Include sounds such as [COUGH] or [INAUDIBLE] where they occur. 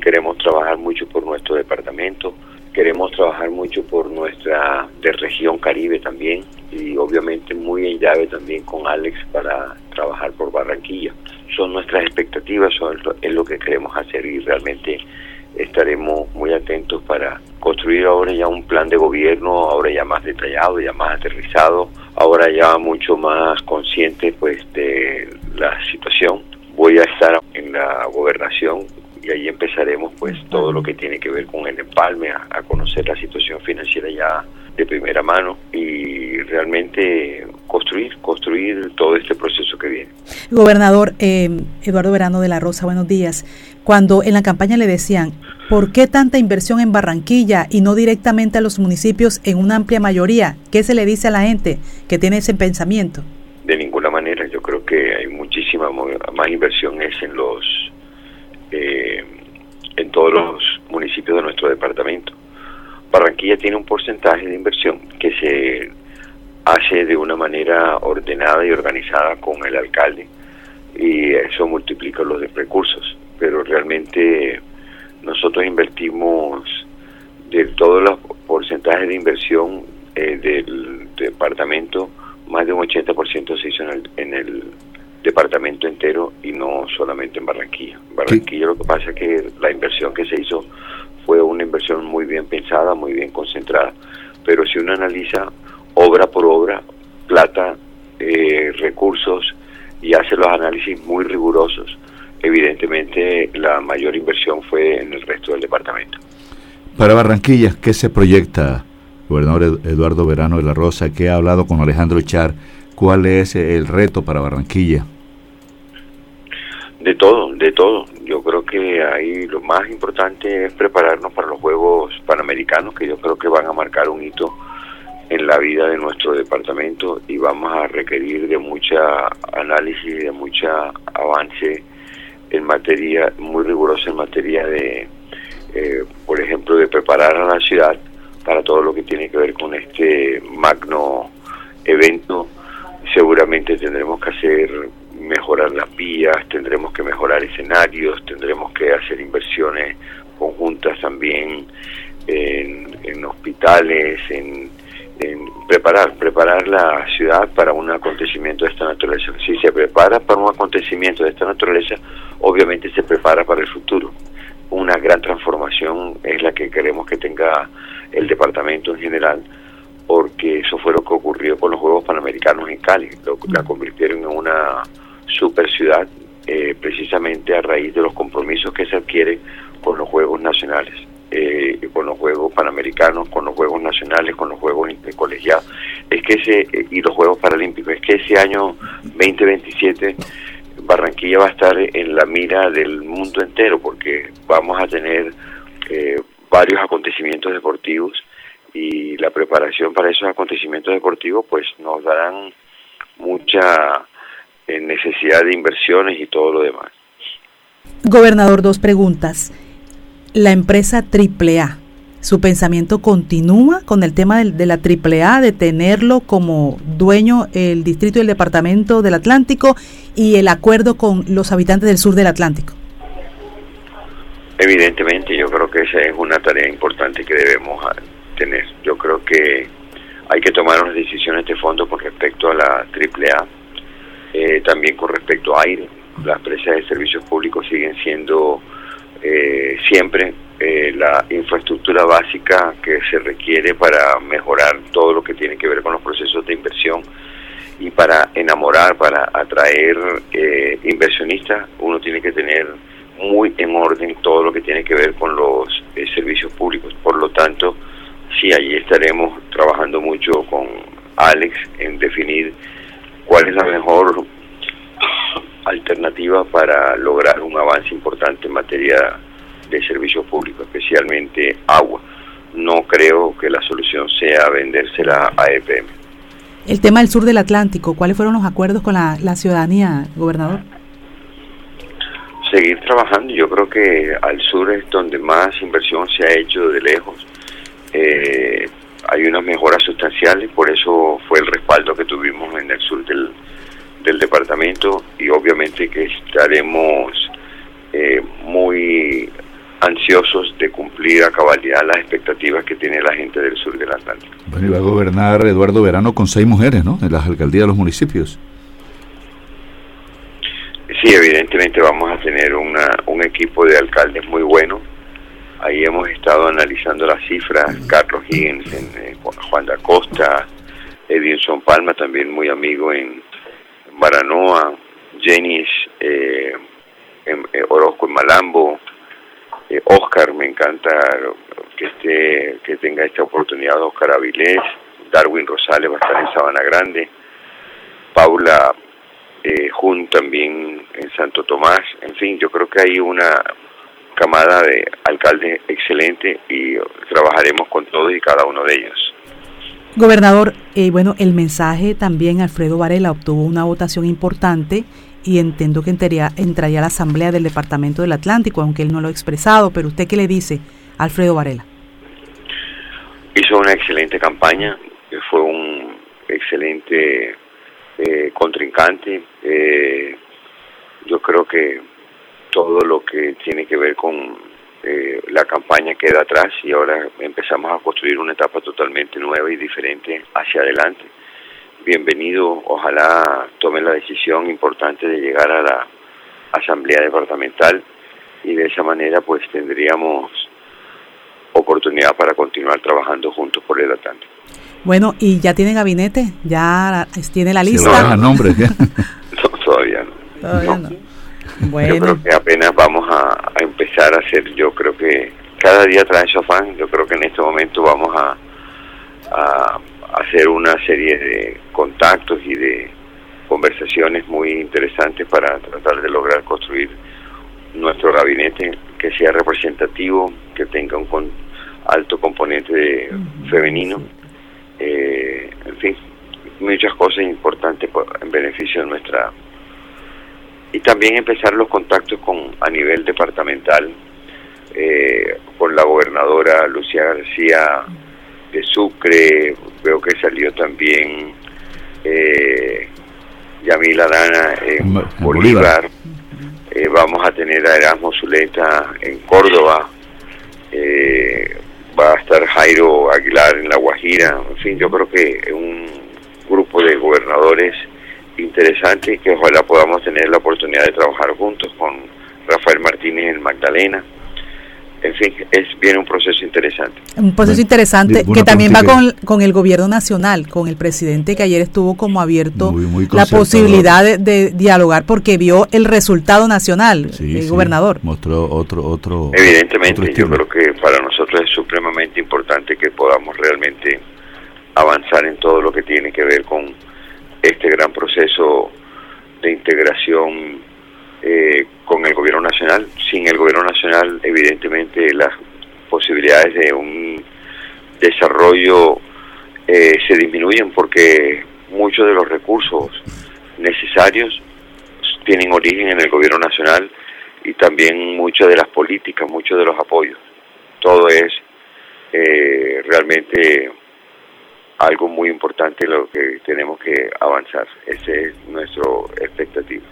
queremos trabajar mucho por nuestro departamento, queremos trabajar mucho por nuestra de región Caribe también y obviamente muy en llave también con Alex para trabajar por Barranquilla. Son nuestras expectativas, es lo que queremos hacer y realmente estaremos muy atentos para construir ahora ya un plan de gobierno, ahora ya más detallado, ya más aterrizado, ahora ya mucho más consciente pues de la situación. Voy a estar en la gobernación y ahí empezaremos pues todo lo que tiene que ver con el empalme, a, conocer la situación financiera ya de primera mano y realmente construir, construir todo este proceso que viene. Gobernador eh, Eduardo Verano de la Rosa, buenos días. Cuando en la campaña le decían, ¿por qué tanta inversión en Barranquilla y no directamente a los municipios en una amplia mayoría? ¿Qué se le dice a la gente que tiene ese pensamiento? De ninguna manera, yo creo que hay muchísima más inversión es en los eh, en todos los municipios de nuestro departamento. Barranquilla tiene un porcentaje de inversión que se hace de una manera ordenada y organizada con el alcalde y eso multiplica los recursos, pero realmente nosotros invertimos de todos los porcentajes de inversión eh, del departamento, más de un 80% se hizo en el, en el departamento entero y no solamente en Barranquilla. Barranquilla lo que pasa es que la inversión que se hizo fue una inversión muy bien pensada, muy bien concentrada, pero si uno analiza obra por obra, plata, eh, recursos y hace los análisis muy rigurosos, evidentemente la mayor inversión fue en el resto del departamento. Para Barranquilla, ¿qué se proyecta, gobernador Eduardo Verano de la Rosa, que ha hablado con Alejandro Char? ¿Cuál es el reto para Barranquilla? De todo, de todo. Yo creo que ahí lo más importante es prepararnos para los Juegos Panamericanos, que yo creo que van a marcar un hito en la vida de nuestro departamento y vamos a requerir de mucha análisis, de mucha avance en materia, muy rigurosa en materia de, eh, por ejemplo, de preparar a la ciudad para todo lo que tiene que ver con este magno evento seguramente tendremos que hacer mejorar las vías, tendremos que mejorar escenarios, tendremos que hacer inversiones conjuntas también en, hospitales, en, preparar, preparar la ciudad para un acontecimiento de esta naturaleza. Si se prepara para un acontecimiento de esta naturaleza, obviamente se prepara para el futuro. Una gran transformación es la que queremos que tenga el departamento en general porque eso fue lo que ocurrió con los Juegos Panamericanos en Cali. la convirtieron en una super ciudad eh, precisamente a raíz de los compromisos que se adquieren con los Juegos Nacionales, eh, con los Juegos Panamericanos, con los Juegos Nacionales, con los Juegos Colegiados. Es que ese, eh, y los Juegos Paralímpicos, es que ese año 2027 Barranquilla va a estar en la mira del mundo entero porque vamos a tener varios acontecimientos deportivos y la preparación para esos acontecimientos deportivos pues nos darán mucha eh, necesidad de inversiones y todo lo demás. Gobernador, dos preguntas. La empresa AAA, ¿su pensamiento continúa con el tema de, la AAA, de tenerlo como dueño el distrito y el departamento del Atlántico y el acuerdo con los habitantes del sur del Atlántico? Evidentemente, yo creo que esa es una tarea importante que debemos yo creo que hay que tomar unas decisiones de fondo con respecto a la AAA, eh, también con respecto a aire. Las empresas de servicios públicos siguen siendo eh, siempre eh, la infraestructura básica que se requiere para mejorar todo lo que tiene que ver con los procesos de inversión y para enamorar, para atraer inversionistas, uno tiene que tener muy en orden todo lo que tiene que ver con los servicios públicos. Por lo tanto, sí, allí estaremos trabajando mucho con Alex en definir cuál es la mejor alternativa para lograr un avance importante en materia de servicios públicos, especialmente agua. No creo que la solución sea vendérsela a EPM. El tema del sur del Atlántico, ¿cuáles fueron los acuerdos con la, la ciudadanía, gobernador? Seguir trabajando, yo creo que al sur es donde más inversión se ha hecho de lejos eh, hay unas mejoras sustanciales, por eso fue el respaldo que tuvimos en el sur del, del departamento y obviamente que estaremos eh, muy ansiosos de cumplir a cabalidad las expectativas que tiene la gente del sur del Atlántico. Bueno, y va a gobernar Eduardo Verano con seis mujeres, ¿no? En las alcaldías de los municipios. Sí, evidentemente vamos a tener una, un equipo de alcaldes muy bueno. Ahí hemos estado analizando las cifras. Carlos Higgins, en, eh, Juan da Costa, Edinson Palma, también muy amigo en Baranoa, Jenis eh, en, eh, Orozco en Malambo, eh, Oscar, me encanta que esté, que tenga esta oportunidad Oscar Avilés, Darwin Rosales va a estar en Sabana Grande, Paula eh, Jun también en Santo Tomás, en fin, yo creo que hay una camada de alcaldes excelente y trabajaremos con todos y cada uno de ellos. Gobernador, eh, bueno, el mensaje también Alfredo Varela obtuvo una votación importante y entiendo que entraría, entraría a la Asamblea del Departamento del Atlántico, aunque él no lo ha expresado, pero usted qué le dice, Alfredo Varela. Hizo una excelente campaña, fue un excelente eh, contrincante. Eh, yo creo que todo lo que tiene que ver con eh, la campaña queda atrás y ahora empezamos a construir una etapa totalmente nueva y diferente hacia adelante. Bienvenido, ojalá tome la decisión importante de llegar a la asamblea departamental y de esa manera pues tendríamos oportunidad para continuar trabajando juntos por el Atlántico. Bueno, ¿y ya tiene gabinete? ¿Ya tiene la lista? ¿Se nombre? [LAUGHS] [LAUGHS] no, todavía no. Todavía no. Bueno. Yo creo que apenas vamos a, a, empezar a hacer, yo creo que cada día trae su afán, yo creo que en este momento vamos a, a hacer una serie de contactos y de conversaciones muy interesantes para tratar de lograr construir nuestro gabinete que sea representativo, que tenga un con, alto componente de, femenino, eh, en fin, muchas cosas importantes por, en beneficio de nuestra y también empezar los contactos con a nivel departamental eh, con la gobernadora Lucía García de Sucre, veo que salió también eh, Yamila Dana en, en Bolívar, eh, vamos a tener a Erasmo Zuleta en Córdoba, eh, va a estar Jairo Aguilar en La Guajira, en fin, yo creo que un grupo de gobernadores interesante que ojalá podamos tener la oportunidad de trabajar juntos con Rafael Martínez en Magdalena. En fin, es bien un proceso interesante. Un proceso bueno, interesante que también va con, con, el gobierno nacional, con el presidente que ayer estuvo como abierto muy, muy la posibilidad de, de, dialogar porque vio el resultado nacional, sí, el sí, gobernador. Mostró otro, otro. Evidentemente, otro yo creo que para nosotros es supremamente importante que podamos realmente avanzar en todo lo que tiene que ver con este gran proceso de integración eh, con el gobierno nacional. Sin el gobierno nacional, evidentemente, las posibilidades de un desarrollo eh, se disminuyen porque muchos de los recursos necesarios tienen origen en el gobierno nacional y también muchas de las políticas, muchos de los apoyos. Todo es eh, realmente algo muy importante lo que tenemos que avanzar. Esa es nuestra expectativa.